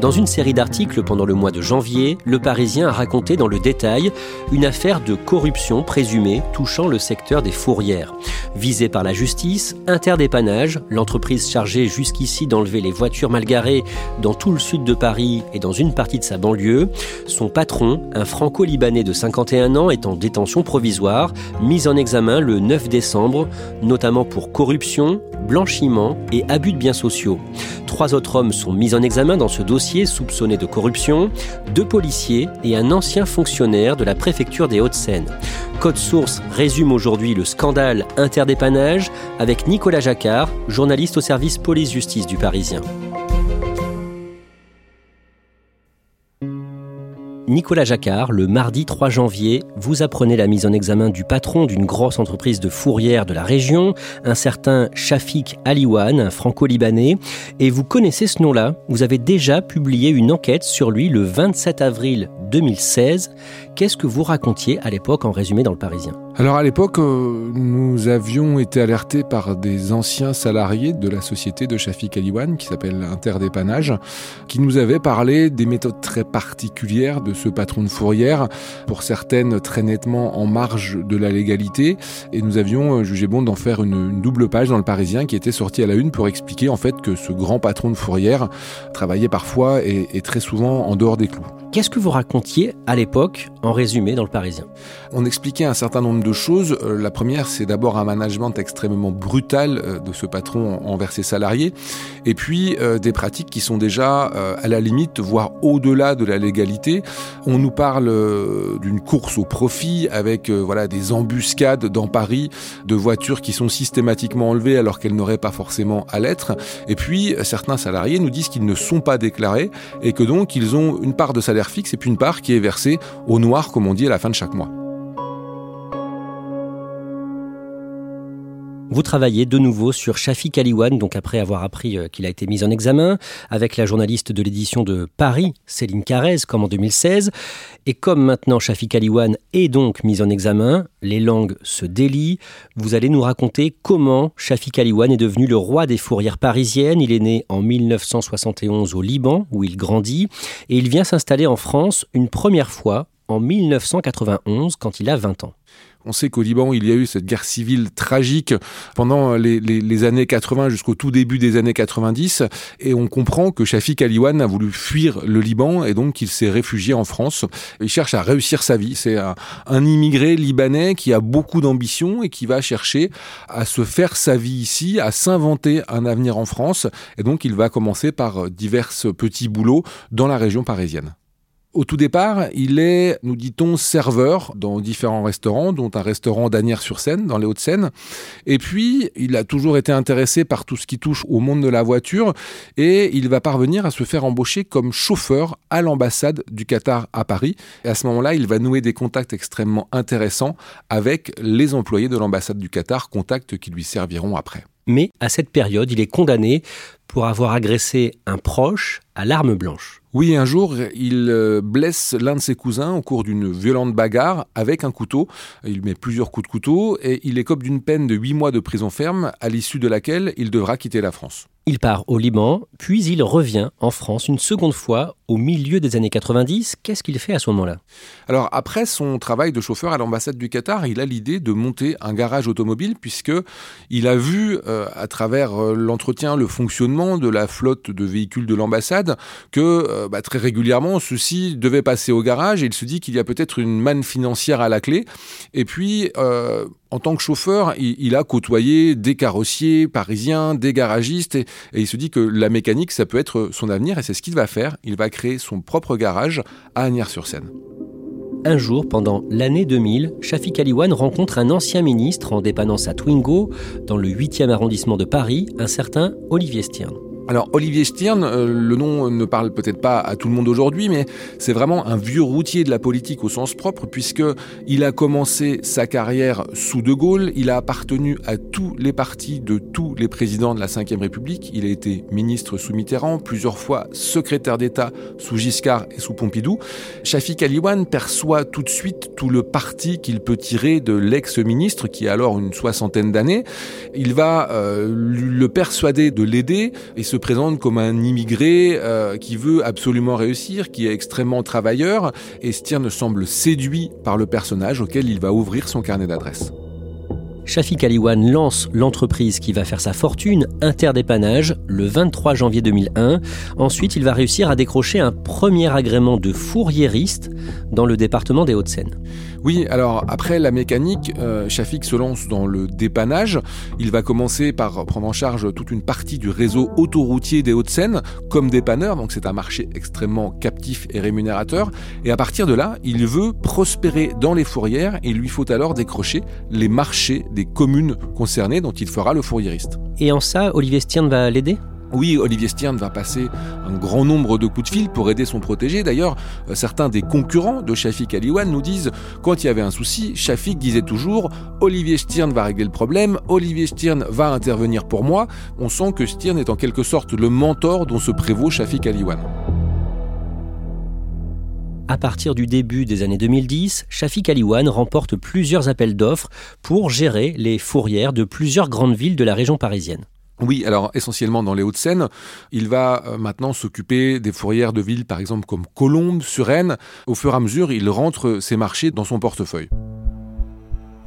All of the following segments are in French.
Dans une série d'articles pendant le mois de janvier, Le Parisien a raconté dans le détail une affaire de corruption présumée touchant le secteur des fourrières. Visée par la justice, Interdépannage, l'entreprise chargée jusqu'ici d'enlever les voitures mal garées dans tout le sud de Paris et dans une partie de sa banlieue, son patron, un franco-libanais de 51 ans, est en détention provisoire, mis en examen le 9 décembre, notamment pour corruption, blanchiment et abus de biens sociaux. Trois autres hommes sont mis en examen dans ce dossier soupçonnés de corruption, deux policiers et un ancien fonctionnaire de la préfecture des Hauts-de-Seine. Code Source résume aujourd'hui le scandale interdépannage avec Nicolas Jacquard, journaliste au service police-justice du Parisien. Nicolas Jacquard, le mardi 3 janvier, vous apprenez la mise en examen du patron d'une grosse entreprise de fourrière de la région, un certain Shafik Aliwan, un franco-libanais, et vous connaissez ce nom-là. Vous avez déjà publié une enquête sur lui le 27 avril 2016. Qu'est-ce que vous racontiez à l'époque en résumé dans le Parisien? Alors à l'époque, euh, nous avions été alertés par des anciens salariés de la société de Shafik Aliwan, qui s'appelle Interdépannage, qui nous avaient parlé des méthodes très particulières de ce patron de fourrière, pour certaines très nettement en marge de la légalité, et nous avions euh, jugé bon d'en faire une, double page dans le Parisien qui était sortie à la une pour expliquer en fait que ce grand patron de fourrière travaillait parfois et, et très souvent en dehors des clous. Qu'est-ce que vous racontiez à l'époque en résumé dans le Parisien? On expliquait un certain nombre de choses. Euh, la première, c'est d'abord un management extrêmement brutal euh, de ce patron envers ses salariés, et puis euh, des pratiques qui sont déjà à la limite, voire au-delà de la légalité. On nous parle d'une course au profit avec voilà des embuscades dans Paris de voitures qui sont systématiquement enlevées alors qu'elles n'auraient pas forcément à l'être. Et puis certains salariés nous disent qu'ils ne sont pas déclarés et que donc ils ont une part de salaire fixe et puis une part qui est versée au noir, comme on dit, à la fin de chaque mois. Vous travaillez de nouveau sur Shafi Aliwan, donc après avoir appris euh, qu'il a été mis en examen, avec la journaliste de l'édition de Paris, Céline Carrez, comme en 2016. Et comme maintenant Shafi Aliwan est donc mis en examen, les langues se délient. Vous allez nous raconter comment Shafi Aliwan est devenu le roi des fourrières parisiennes. Il est né en 1971 au Liban, où il grandit, et il vient s'installer en France une première fois en 1991, quand il a 20 ans. On sait qu'au Liban, il y a eu cette guerre civile tragique pendant les, années 80 jusqu'au tout début des années 90. Et on comprend que Shafik Aliwan a voulu fuir le Liban et donc il s'est réfugié en France. Il cherche à réussir sa vie. C'est un, un immigré libanais qui a beaucoup d'ambition et qui va chercher à se faire sa vie ici, à s'inventer un avenir en France. Et donc il va commencer par divers petits boulots dans la région parisienne. Au tout départ, il est, nous dit-on, serveur dans différents restaurants, dont un restaurant d'Anières-sur-Seine, dans les Hauts-de-Seine. Et puis, il a toujours été intéressé par tout ce qui touche au monde de la voiture et il va parvenir à se faire embaucher comme chauffeur à l'ambassade du Qatar à Paris. Et à ce moment-là, il va nouer des contacts extrêmement intéressants avec les employés de l'ambassade du Qatar, contacts qui lui serviront après. Mais à cette période, il est condamné pour avoir agressé un proche à l'arme blanche. Oui, un jour, il euh, blesse l'un de ses cousins au cours d'une violente bagarre avec un couteau. Il met plusieurs coups de couteau et il écope d'une peine de 8 mois de prison ferme, à l'issue de laquelle il devra quitter la France. Il part au Liban, puis il revient en France une seconde fois au milieu des années 90. Qu'est-ce qu'il fait à ce moment-là? Alors après son travail de chauffeur à l'ambassade du Qatar, il a l'idée de monter un garage automobile puisque il a vu euh, à travers euh, l'entretien, le fonctionnement de la flotte de véhicules de l'ambassade que bah, très régulièrement, ceci devait passer au garage et il se dit qu'il y a peut-être une manne financière à la clé. Et puis, en tant que chauffeur, il, a côtoyé des carrossiers parisiens, des garagistes, et, il se dit que la mécanique, ça peut être son avenir, et c'est ce qu'il va faire. Il va créer son propre garage à Agnières-sur-Seine. Un jour, pendant l'année 2000, Shafik Aliwan rencontre un ancien ministre en dépendance à Twingo, dans le 8e arrondissement de Paris, un certain Olivier Stern. Alors Olivier Stirn, euh, le nom ne parle peut-être pas à tout le monde aujourd'hui, mais c'est vraiment un vieux routier de la politique au sens propre, puisque il a commencé sa carrière sous De Gaulle, il a appartenu à tous les partis de tous les présidents de la Ve République, il a été ministre sous Mitterrand, plusieurs fois secrétaire d'État sous Giscard et sous Pompidou. Shafik Aliwan perçoit tout de suite tout le parti qu'il peut tirer de l'ex-ministre, qui a alors une soixantaine d'années. Il va euh, le persuader de l'aider et se présente comme un immigré euh, qui veut absolument réussir, qui est extrêmement travailleur, et Stirn semble séduit par le personnage auquel il va ouvrir son carnet d'adresses. Shafik Aliwan lance l'entreprise qui va faire sa fortune, Interdépannage, le 23 janvier 2001. Ensuite, il va réussir à décrocher un premier agrément de fourriériste dans le département des Hauts-de-Seine. Oui, alors après la mécanique, euh, Shafik se lance dans le dépannage. Il va commencer par prendre en charge toute une partie du réseau autoroutier des Hauts-de-Seine comme dépanneur, donc c'est un marché extrêmement captif et rémunérateur. Et à partir de là, il veut prospérer dans les fourrières et il lui faut alors décrocher les marchés des communes concernées dont il fera le fourriériste. Et en ça, Olivier Stien va l'aider? Oui, Olivier Stern va passer un grand nombre de coups de fil pour aider son protégé. D'ailleurs, euh, certains des concurrents de Shafik Aliwan nous disent quand il y avait un souci, Shafik disait toujours Olivier Stern va régler le problème, Olivier Stern va intervenir pour moi. On sent que Stern est en quelque sorte le mentor dont se prévaut Shafik Aliwan. À partir du début des années 2010, Shafik Aliwan remporte plusieurs appels d'offres pour gérer les fourrières de plusieurs grandes villes de la région parisienne. Oui, alors essentiellement dans les Hauts-de-Seine. Il va euh, maintenant s'occuper des fourrières de villes, par exemple comme Colombes, Suresnes. Au fur et à mesure, il rentre ses marchés dans son portefeuille.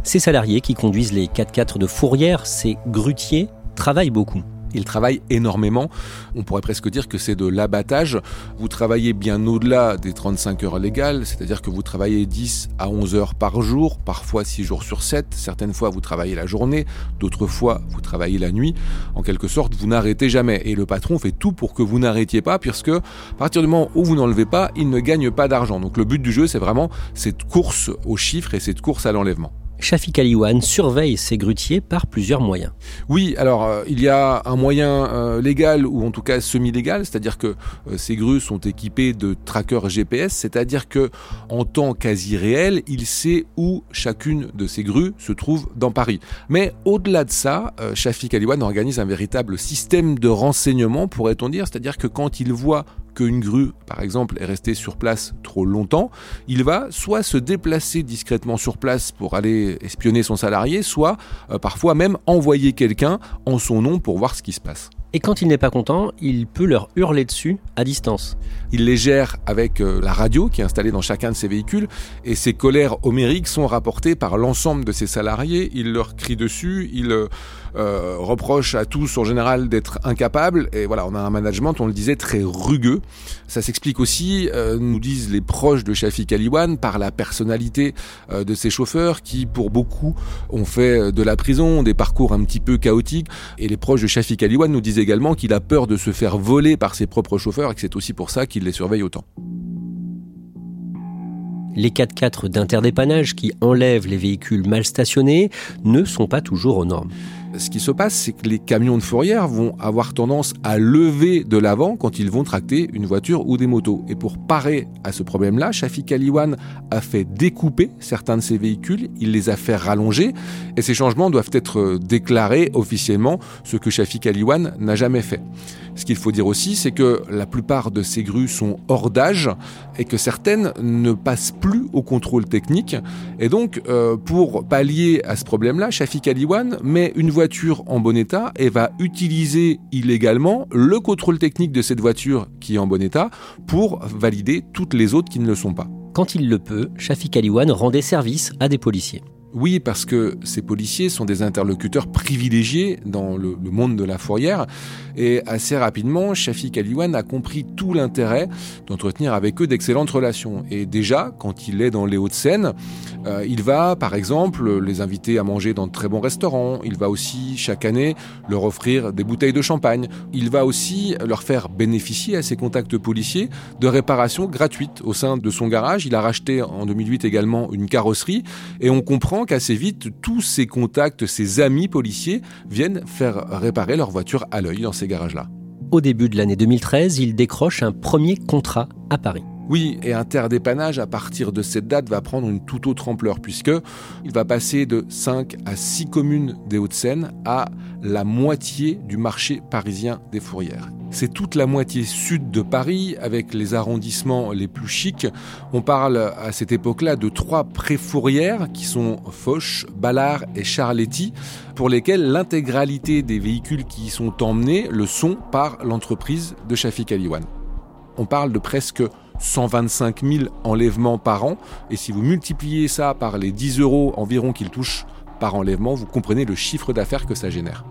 Ces salariés qui conduisent les 4x4 de fourrière, ces grutiers, travaillent beaucoup. Il travaille énormément. On pourrait presque dire que c'est de l'abattage. Vous travaillez bien au-delà des 35 heures légales, c'est-à-dire que vous travaillez 10 à 11 heures par jour, parfois 6 jours sur 7. Certaines fois, vous travaillez la journée, d'autres fois, vous travaillez la nuit. En quelque sorte, vous n'arrêtez jamais. Et le patron fait tout pour que vous n'arrêtiez pas, puisque à partir du moment où vous n'enlevez pas, il ne gagne pas d'argent. Donc le but du jeu, c'est vraiment cette course aux chiffres et cette course à l'enlèvement. Shafik Aliwan surveille ces grutiers par plusieurs moyens. Oui, alors euh, il y a un moyen euh, légal ou en tout cas semi-légal, c'est-à-dire que euh, ces grues sont équipées de trackers GPS, c'est-à-dire que en temps quasi réel, il sait où chacune de ces grues se trouve dans Paris. Mais au-delà de ça, Shafik Aliwan organise un véritable système de renseignement, pourrait-on dire, c'est-à-dire que quand il voit qu'une grue, par exemple, est restée sur place trop longtemps, il va soit se déplacer discrètement sur place pour aller espionner son salarié, soit euh, parfois même envoyer quelqu'un en son nom pour voir ce qui se passe. Et quand il n'est pas content, il peut leur hurler dessus à distance. Il les gère avec euh, la radio qui est installée dans chacun de ses véhicules et ses colères homériques sont rapportées par l'ensemble de ses salariés. Il leur crie dessus, il euh, euh, reproche à tous en général d'être incapables. Et voilà, on a un management, on le disait, très rugueux. Ça s'explique aussi, nous disent les proches de Shafik Aliwan, par la personnalité de ses chauffeurs qui, pour beaucoup, ont fait de la prison, des parcours un petit peu chaotiques. Et les proches de Shafik Aliwan nous également qu'il a peur de se faire voler par ses propres chauffeurs et que c'est aussi pour ça qu'il les surveille autant. Les 4x4 d'interdépannage qui enlèvent les véhicules mal stationnés ne sont pas toujours aux normes ce qui se passe, c'est que les camions de fourrière vont avoir tendance à lever de l'avant quand ils vont tracter une voiture ou des motos. Et pour parer à ce problème-là, Shafik Aliwan a fait découper certains de ces véhicules, il les a fait rallonger, et ces changements doivent être déclarés officiellement, ce que Shafik Aliwan n'a jamais fait. Ce qu'il faut dire aussi, c'est que la plupart de ces grues sont hors d'âge et que certaines ne passent plus au contrôle technique. Et donc, euh, pour pallier à ce problème-là, Shafik Aliwan met une voiture en bon état et va utiliser illégalement le contrôle technique de cette voiture qui est en bon état pour valider toutes les autres qui ne le sont pas. Quand il le peut, Shafik Aliwan rend des services à des policiers. Oui, parce que ces policiers sont des interlocuteurs privilégiés dans le, monde de la fourrière. Et assez rapidement, Shafiq Aliwan a compris tout l'intérêt d'entretenir avec eux d'excellentes relations. Et déjà, quand il est dans les Hauts-de-Seine, euh, il va, par exemple, les inviter à manger dans de très bons restaurants. Il va aussi, chaque année, leur offrir des bouteilles de champagne. Il va aussi leur faire bénéficier à ses contacts policiers de réparations gratuites au sein de son garage. Il a racheté en 2008 également une carrosserie. Et on comprend qu'assez vite, tous ces contacts, ces amis policiers viennent faire réparer leur voiture à l'œil dans ces garages-là. Au début de l'année 2013, il décroche un premier contrat à Paris. Oui, et interdépannage à partir de cette date va prendre une toute autre ampleur puisque il va passer de 5 à 6 communes des Hauts-de-Seine à la moitié du marché parisien des fourrières. C'est toute la moitié sud de Paris avec les arrondissements les plus chics. On parle à cette époque-là de trois préfourrières qui sont Foch, Ballard et Charletti pour lesquelles l'intégralité des véhicules qui y sont emmenés le sont par l'entreprise de Shafik Aliwan. On parle de presque 125 000 enlèvements par an. Et si vous multipliez ça par les 10 euros environ qu'il touche par enlèvement, vous comprenez le chiffre d'affaires que ça génère.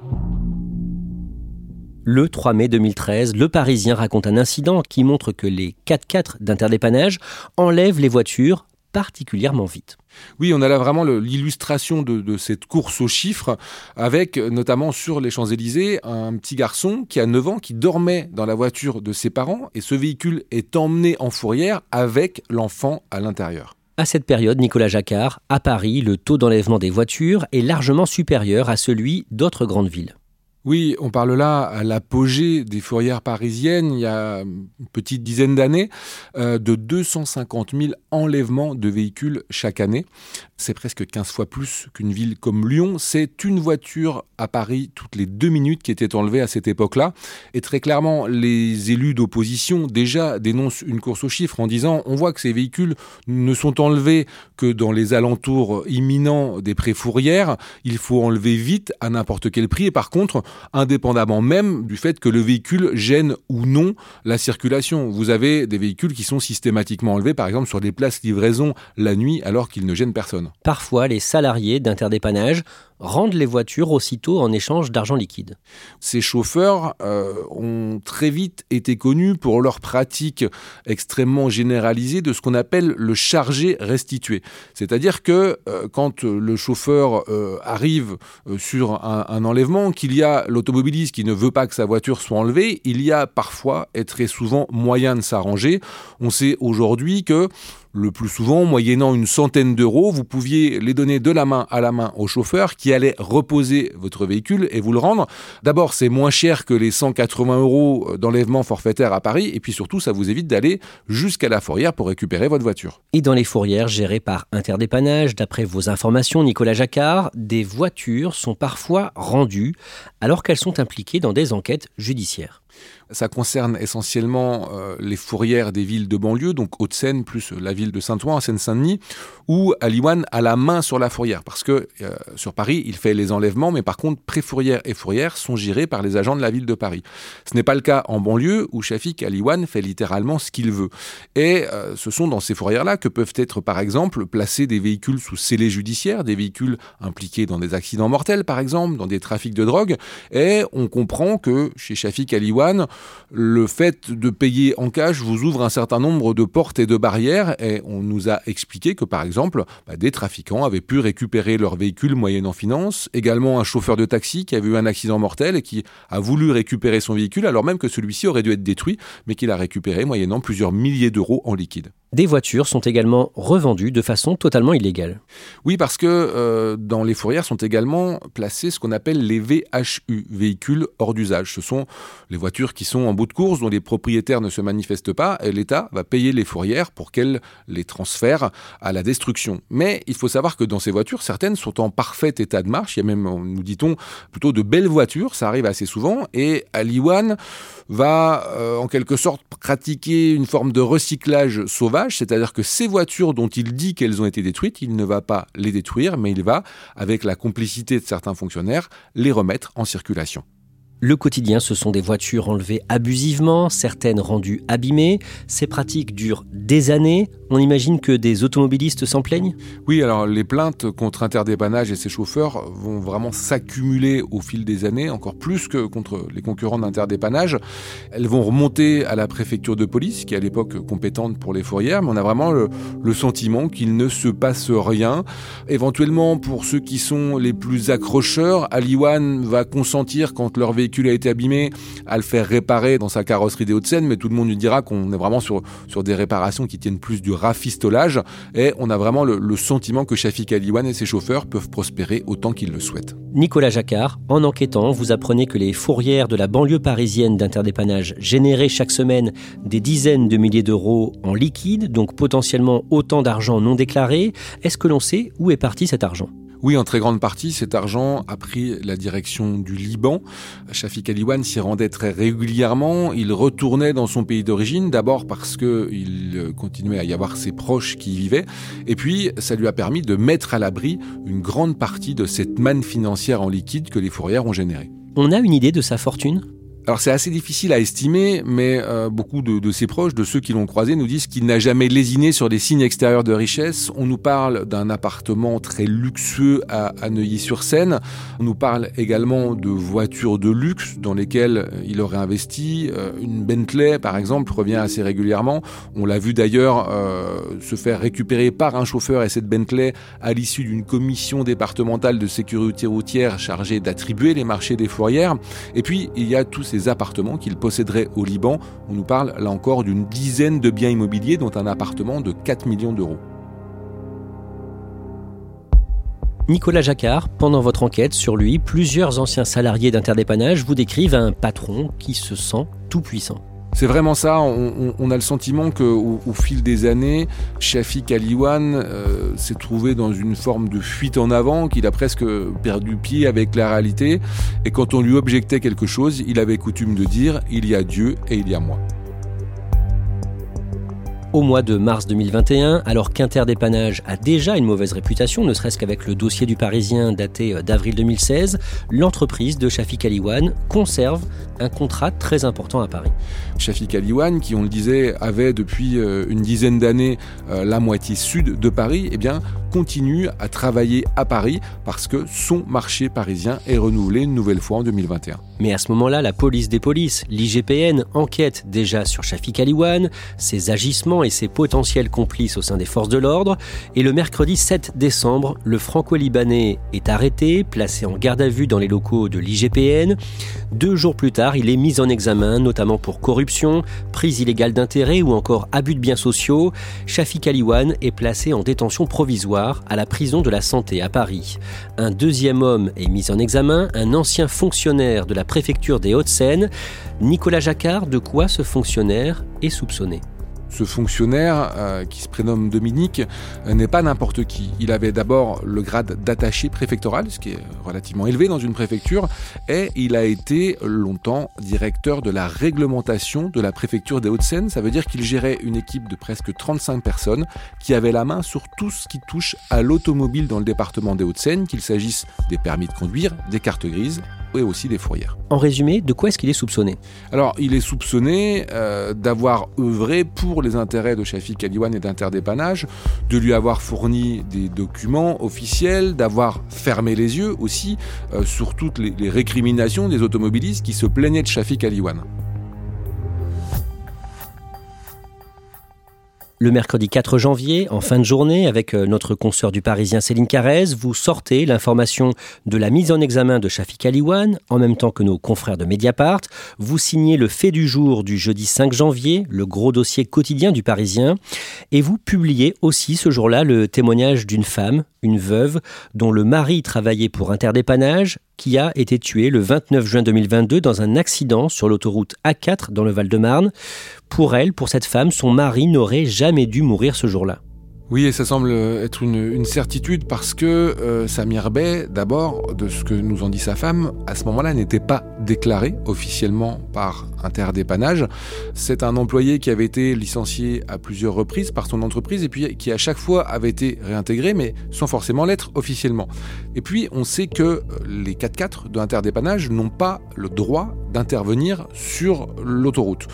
Le 3 mai 2013, le Parisien raconte un incident qui montre que les 4x4 d'interdépannage enlèvent les voitures particulièrement vite. Oui, on a là vraiment l'illustration de, cette course aux chiffres, avec notamment sur les Champs-Élysées un petit garçon qui a 9 ans, qui dormait dans la voiture de ses parents, et ce véhicule est emmené en fourrière avec l'enfant à l'intérieur. À cette période, Nicolas Jacquard, à Paris, le taux d'enlèvement des voitures est largement supérieur à celui d'autres grandes villes. Oui, on parle là à l'apogée des fourrières parisiennes, il y a une petite dizaine d'années, euh, de 250 000 enlèvements de véhicules chaque année. C'est presque 15 fois plus qu'une ville comme Lyon. C'est une voiture à Paris toutes les deux minutes qui était enlevée à cette époque-là. Et très clairement, les élus d'opposition déjà dénoncent une course aux chiffres en disant on voit que ces véhicules ne sont enlevés que dans les alentours imminents des pré-fourrières. Il faut enlever vite à n'importe quel prix. Et par contre, indépendamment même du fait que le véhicule gêne ou non la circulation. Vous avez des véhicules qui sont systématiquement enlevés, par exemple sur des places livraison la nuit, alors qu'ils ne gênent personne. Parfois, les salariés d'interdépannage rendent les voitures aussitôt en échange d'argent liquide. Ces chauffeurs euh, ont très vite été connus pour leur pratique extrêmement généralisée de ce qu'on appelle le chargé restitué. C'est-à-dire que euh, quand le chauffeur euh, arrive sur un, un enlèvement, qu'il y a l'automobiliste qui ne veut pas que sa voiture soit enlevée, il y a parfois et très souvent moyen de s'arranger. On sait aujourd'hui que le plus souvent, moyennant une centaine d'euros, vous pouviez les donner de la main à la main au chauffeur qui allait reposer votre véhicule et vous le rendre. D'abord, c'est moins cher que les 180 euros d'enlèvement forfaitaire à Paris et puis surtout, ça vous évite d'aller jusqu'à la fourrière pour récupérer votre voiture. Et dans les fourrières gérées par Interdépannage, d'après vos informations, Nicolas Jacquard, des voitures sont parfois rendues alors qu'elles sont impliquées dans des enquêtes judiciaires. Ça concerne essentiellement euh, les fourrières des villes de banlieue, donc Haute-Seine plus la ville de Saint-Ouen, en Seine-Saint-Denis, où Aliwan a la main sur la fourrière. Parce que euh, sur Paris, il fait les enlèvements, mais par contre, pré-fourrière et fourrière sont gérés par les agents de la ville de Paris. Ce n'est pas le cas en banlieue, où Shafik Aliwan fait littéralement ce qu'il veut. Et euh, ce sont dans ces fourrières-là que peuvent être, par exemple, placés des véhicules sous scellé judiciaire, des véhicules impliqués dans des accidents mortels, par exemple, dans des trafics de drogue. Et on comprend que chez Shafik Aliwan, le fait de payer en cash vous ouvre un certain nombre de portes et de barrières et on nous a expliqué que par exemple bah, des trafiquants avaient pu récupérer leur véhicule moyennant finance, également un chauffeur de taxi qui avait eu un accident mortel et qui a voulu récupérer son véhicule alors même que celui-ci aurait dû être détruit mais qu'il a récupéré moyennant plusieurs milliers d'euros en liquide. Des voitures sont également revendues de façon totalement illégale. Oui, parce que euh, dans les fourrières sont également placés ce qu'on appelle les VHU, véhicules hors d'usage. Ce sont les voitures qui sont en bout de course, dont les propriétaires ne se manifestent pas, et l'État va payer les fourrières pour qu'elles les transfèrent à la destruction. Mais il faut savoir que dans ces voitures, certaines sont en parfait état de marche. Il y a même, nous dit-on, plutôt de belles voitures, ça arrive assez souvent, et Aliwan va euh, en quelque sorte pratiquer une forme de recyclage sauvage c'est-à-dire que ces voitures dont il dit qu'elles ont été détruites, il ne va pas les détruire, mais il va, avec la complicité de certains fonctionnaires, les remettre en circulation. Le quotidien, ce sont des voitures enlevées abusivement, certaines rendues abîmées. Ces pratiques durent des années. On imagine que des automobilistes s'en plaignent? Oui, alors les plaintes contre Interdépannage et ses chauffeurs vont vraiment s'accumuler au fil des années, encore plus que contre les concurrents d'Interdépannage. Elles vont remonter à la préfecture de police, qui est à l'époque compétente pour les fourrières, mais on a vraiment le, le sentiment qu'il ne se passe rien. Éventuellement, pour ceux qui sont les plus accrocheurs, Aliwan va consentir, quand leur véhicule a été abîmé, à le faire réparer dans sa carrosserie des Hauts-de-Seine, mais tout le monde lui dira qu'on est vraiment sur, sur des réparations qui tiennent plus du rafistolage et on a vraiment le, sentiment que Shafik Aliwan et ses chauffeurs peuvent prospérer autant qu'ils le souhaitent. Nicolas Jacquard, en enquêtant, vous apprenez que les fourrières de la banlieue parisienne d'interdépannage généraient chaque semaine des dizaines de milliers d'euros en liquide, donc potentiellement autant d'argent non déclaré. Est-ce que l'on sait où est parti cet argent? Oui, en très grande partie, cet argent a pris la direction du Liban. Shafik Aliwan s'y rendait très régulièrement. Il retournait dans son pays d'origine, d'abord parce qu'il continuait à y avoir ses proches qui y vivaient, et puis ça lui a permis de mettre à l'abri une grande partie de cette manne financière en liquide que les fourrières ont générée. On a une idée de sa fortune? Alors c'est assez difficile à estimer, mais euh, beaucoup de, ses proches, de ceux qui l'ont croisé, nous disent qu'il n'a jamais lésiné sur des signes extérieurs de richesse. On nous parle d'un appartement très luxueux à, Neuilly-sur-Seine. On nous parle également de voitures de luxe dans lesquelles il aurait investi. Euh, une Bentley, par exemple, revient assez régulièrement. On l'a vu d'ailleurs euh, se faire récupérer par un chauffeur et cette Bentley à l'issue d'une commission départementale de sécurité routière chargée d'attribuer les marchés des fourrières. Et puis il y a tous ces appartements qu'il posséderait au Liban. On nous parle là encore d'une dizaine de biens immobiliers, dont un appartement de 4 millions d'euros. Nicolas Jacquard, pendant votre enquête sur lui, plusieurs anciens salariés d'interdépannage vous décrivent un patron qui se sent tout puissant. C'est vraiment ça. On, a le sentiment qu'au au fil des années, Shafik Aliwan euh, s'est trouvé dans une forme de fuite en avant, qu'il a presque perdu pied avec la réalité. Et quand on lui objectait quelque chose, il avait coutume de dire il y a Dieu et il y a moi au mois de mars 2021, alors qu'Interdépannage a déjà une mauvaise réputation, ne serait-ce qu'avec le dossier du Parisien daté euh, d'avril 2016, l'entreprise de Shafik Aliwan conserve un contrat très important à Paris. Shafik Aliwan, qui on le disait avait depuis euh, une dizaine d'années euh, la moitié sud de Paris, eh bien continue à travailler à Paris parce que son marché parisien est renouvelé une nouvelle fois en 2021. Mais à ce moment-là, la police des polices, l'IGPN, enquête déjà sur Shafik Aliwan, ses agissements et ses potentiels complices au sein des forces de l'ordre. Et le mercredi 7 décembre, le franco-libanais est arrêté, placé en garde à vue dans les locaux de l'IGPN. Deux jours plus tard, il est mis en examen, notamment pour corruption, prise illégale d'intérêt ou encore abus de biens sociaux. Shafik Aliwan est placé en détention provisoire à la prison de la santé à Paris. Un deuxième homme est mis en examen, un ancien fonctionnaire de la préfecture des Hauts-de-Seine. Nicolas Jacquard, de quoi ce fonctionnaire est soupçonné ce fonctionnaire, euh, qui se prénomme Dominique, euh, n'est pas n'importe qui. Il avait d'abord le grade d'attaché préfectoral, ce qui est relativement élevé dans une préfecture, et il a été longtemps directeur de la réglementation de la préfecture des Hauts-de-Seine. Ça veut dire qu'il gérait une équipe de presque 35 personnes qui avait la main sur tout ce qui touche à l'automobile dans le département des Hauts-de-Seine, qu'il s'agisse des permis de conduire, des cartes grises et aussi des fourrières. En résumé, de quoi est-ce qu'il est soupçonné? Alors, il est soupçonné euh, d'avoir œuvré pour les intérêts de Shafik Aliwan et d'interdépannage, de lui avoir fourni des documents officiels, d'avoir fermé les yeux aussi euh, sur toutes les, les récriminations des automobilistes qui se plaignaient de Shafik Aliwan. Le mercredi 4 janvier, en fin de journée, avec euh, notre consoeur du Parisien Céline Carrez, vous sortez l'information de la mise en examen de Shafik Aliwan, en même temps que nos confrères de Mediapart. Vous signez le fait du jour du jeudi 5 janvier, le gros dossier quotidien du Parisien, et vous publiez aussi ce jour-là le témoignage d'une femme, une veuve, dont le mari travaillait pour Interdépannage, qui a été tuée le 29 juin 2022 dans un accident sur l'autoroute A4 dans le Val-de-Marne. Pour elle, pour cette femme, son mari n'aurait jamais dû mourir ce jour-là. Oui, et ça semble être une, certitude parce que euh, Samir Bey, d'abord, de ce que nous en dit sa femme, à ce moment-là n'était pas déclaré officiellement par Interdépannage. C'est un employé qui avait été licencié à plusieurs reprises par son entreprise et puis qui à chaque fois avait été réintégré, mais sans forcément l'être officiellement. Et puis on sait que les 4x4 de Interdépannage n'ont pas le droit d'intervenir sur l'autoroute.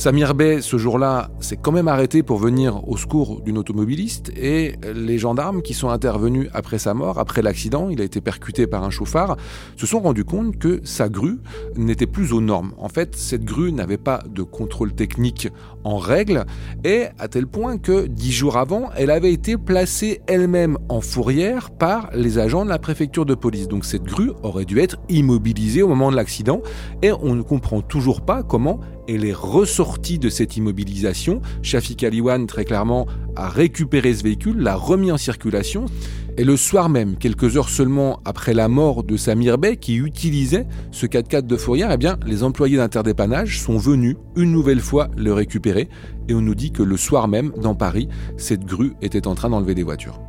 Samir Bey, ce jour-là, s'est quand même arrêté pour venir au secours d'une automobiliste et les gendarmes qui sont intervenus après sa mort, après l'accident, il a été percuté par un chauffard, se sont rendus compte que sa grue n'était plus aux normes. En fait, cette grue n'avait pas de contrôle technique en règle et à tel point que dix jours avant, elle avait été placée elle-même en fourrière par les agents de la préfecture de police. Donc cette grue aurait dû être immobilisée au moment de l'accident et on ne comprend toujours pas comment elle est ressortie de cette immobilisation. Shafik Aliwan, très clairement, a récupéré ce véhicule, l'a remis en circulation. Et le soir même, quelques heures seulement après la mort de Samir Bey, qui utilisait ce 4x4 de fourrière, eh bien, les employés d'interdépannage sont venus une nouvelle fois le récupérer. Et on nous dit que le soir même, dans Paris, cette grue était en train d'enlever des voitures.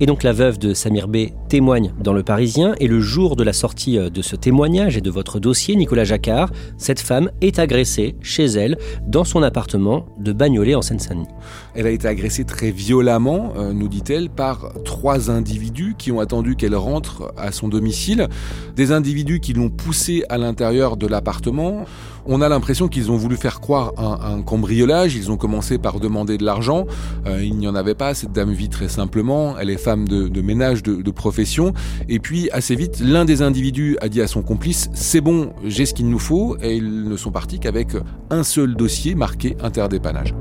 Et donc la veuve de Samir B témoigne dans Le Parisien et le jour de la sortie euh, de ce témoignage et de votre dossier, Nicolas Jacquard, cette femme est agressée chez elle dans son appartement de Bagnolet en Seine-Saint-Denis. Elle a été agressée très violemment, euh, nous dit-elle, par trois individus qui ont attendu qu'elle rentre à son domicile. Des individus qui l'ont poussée à l'intérieur de l'appartement. On a l'impression qu'ils ont voulu faire croire un, un, cambriolage. Ils ont commencé par demander de l'argent. Euh, il n'y en avait pas. Cette dame vit très simplement. Elle est femme de, ménage de, de, profession. Et puis, assez vite, l'un des individus a dit à son complice C'est bon, j'ai ce qu'il nous faut. Et ils ne sont partis qu'avec un seul dossier marqué interdépannage.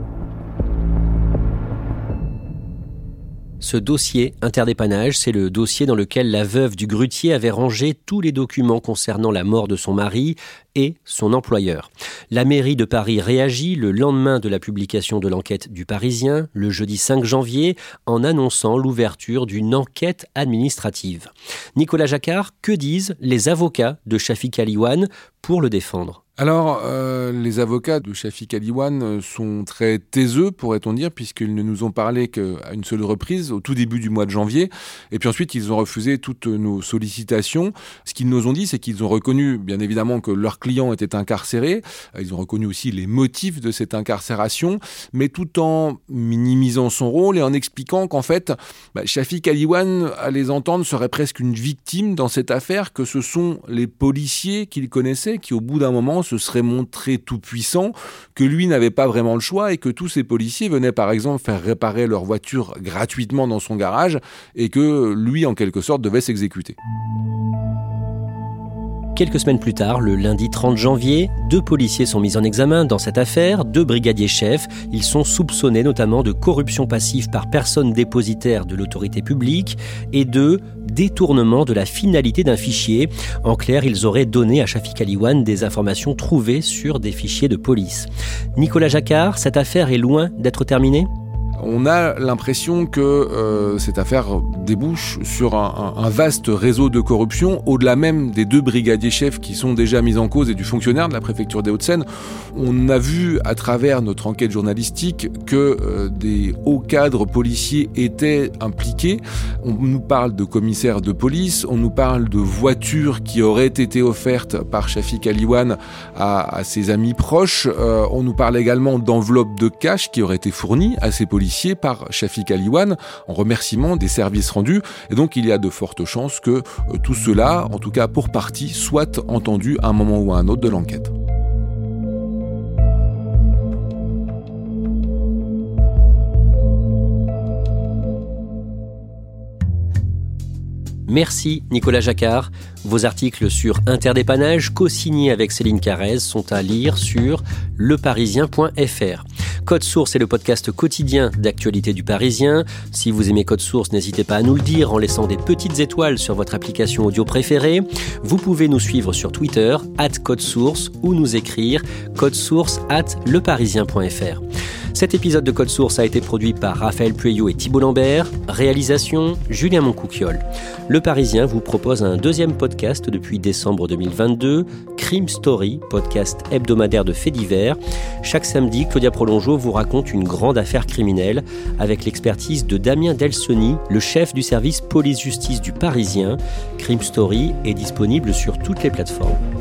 Ce dossier interdépannage, c'est le dossier dans lequel la veuve du grutier avait rangé tous les documents concernant la mort de son mari et son employeur. La mairie de Paris réagit le lendemain de la publication de l'enquête du Parisien, le jeudi 5 janvier, en annonçant l'ouverture d'une enquête administrative. Nicolas Jacquard, que disent les avocats de Shafik Aliwan pour le défendre? Alors, euh, les avocats de Shafik Aliwan euh, sont très taiseux, pourrait-on dire, puisqu'ils ne nous ont parlé qu'à une seule reprise, au tout début du mois de janvier. Et puis ensuite, ils ont refusé toutes nos sollicitations. Ce qu'ils nous ont dit, c'est qu'ils ont reconnu, bien évidemment, que leur client était incarcéré. Ils ont reconnu aussi les motifs de cette incarcération, mais tout en minimisant son rôle et en expliquant qu'en fait, bah, Aliwan, à les entendre, serait presque une victime dans cette affaire, que ce sont les policiers qu'il connaissait qui, au bout d'un moment, se serait montré tout puissant, que lui n'avait pas vraiment le choix et que tous ces policiers venaient par exemple faire réparer leur voiture gratuitement dans son garage et que lui en quelque sorte devait s'exécuter. Quelques semaines plus tard, le lundi 30 janvier, deux policiers sont mis en examen dans cette affaire, deux brigadiers chefs. Ils sont soupçonnés notamment de corruption passive par personne dépositaire de l'autorité publique et de détournement de la finalité d'un fichier. En clair, ils auraient donné à Shafik Aliwan des informations trouvées sur des fichiers de police. Nicolas Jacquard, cette affaire est loin d'être terminée? On a l'impression que euh, cette affaire débouche sur un, vaste réseau de corruption, au-delà même des deux brigadiers chefs qui sont déjà mis en cause et du fonctionnaire de la préfecture des Hauts-de-Seine. On a vu à travers notre enquête journalistique que euh, des hauts cadres policiers étaient impliqués. On nous parle de commissaires de police, on nous parle de voitures qui auraient été offertes par Shafik Aliwan à, à ses amis proches. Euh, on nous parle également d'enveloppes de cash qui auraient été fournies à ces policiers par Shafik Aliwan en remerciement des services rendus. Et donc il y a de fortes chances que euh, tout cela, en tout cas pour partie, soit entendu à un moment ou à un autre de l'enquête. Merci Nicolas Jacquard. Vos articles sur Interdépannage, co-signés avec Céline Carrez, sont à lire sur leparisien.fr. Code Source est le podcast quotidien d'actualité du Parisien. Si vous aimez Code Source, n'hésitez pas à nous le dire en laissant des petites étoiles sur votre application audio préférée. Vous pouvez nous suivre sur Twitter, at Code Source, ou nous écrire codesource at leparisien.fr. Cet épisode de Code Source a été produit par Raphaël Pueyo et Thibault Lambert. Réalisation Julien Moncouquiole. Le Parisien vous propose un deuxième podcast depuis décembre 2022, Crime Story, podcast hebdomadaire de faits divers. Chaque samedi, Claudia Prolongeau vous raconte une grande affaire criminelle avec l'expertise de Damien Delsoni, le chef du service police-justice du Parisien. Crime Story est disponible sur toutes les plateformes.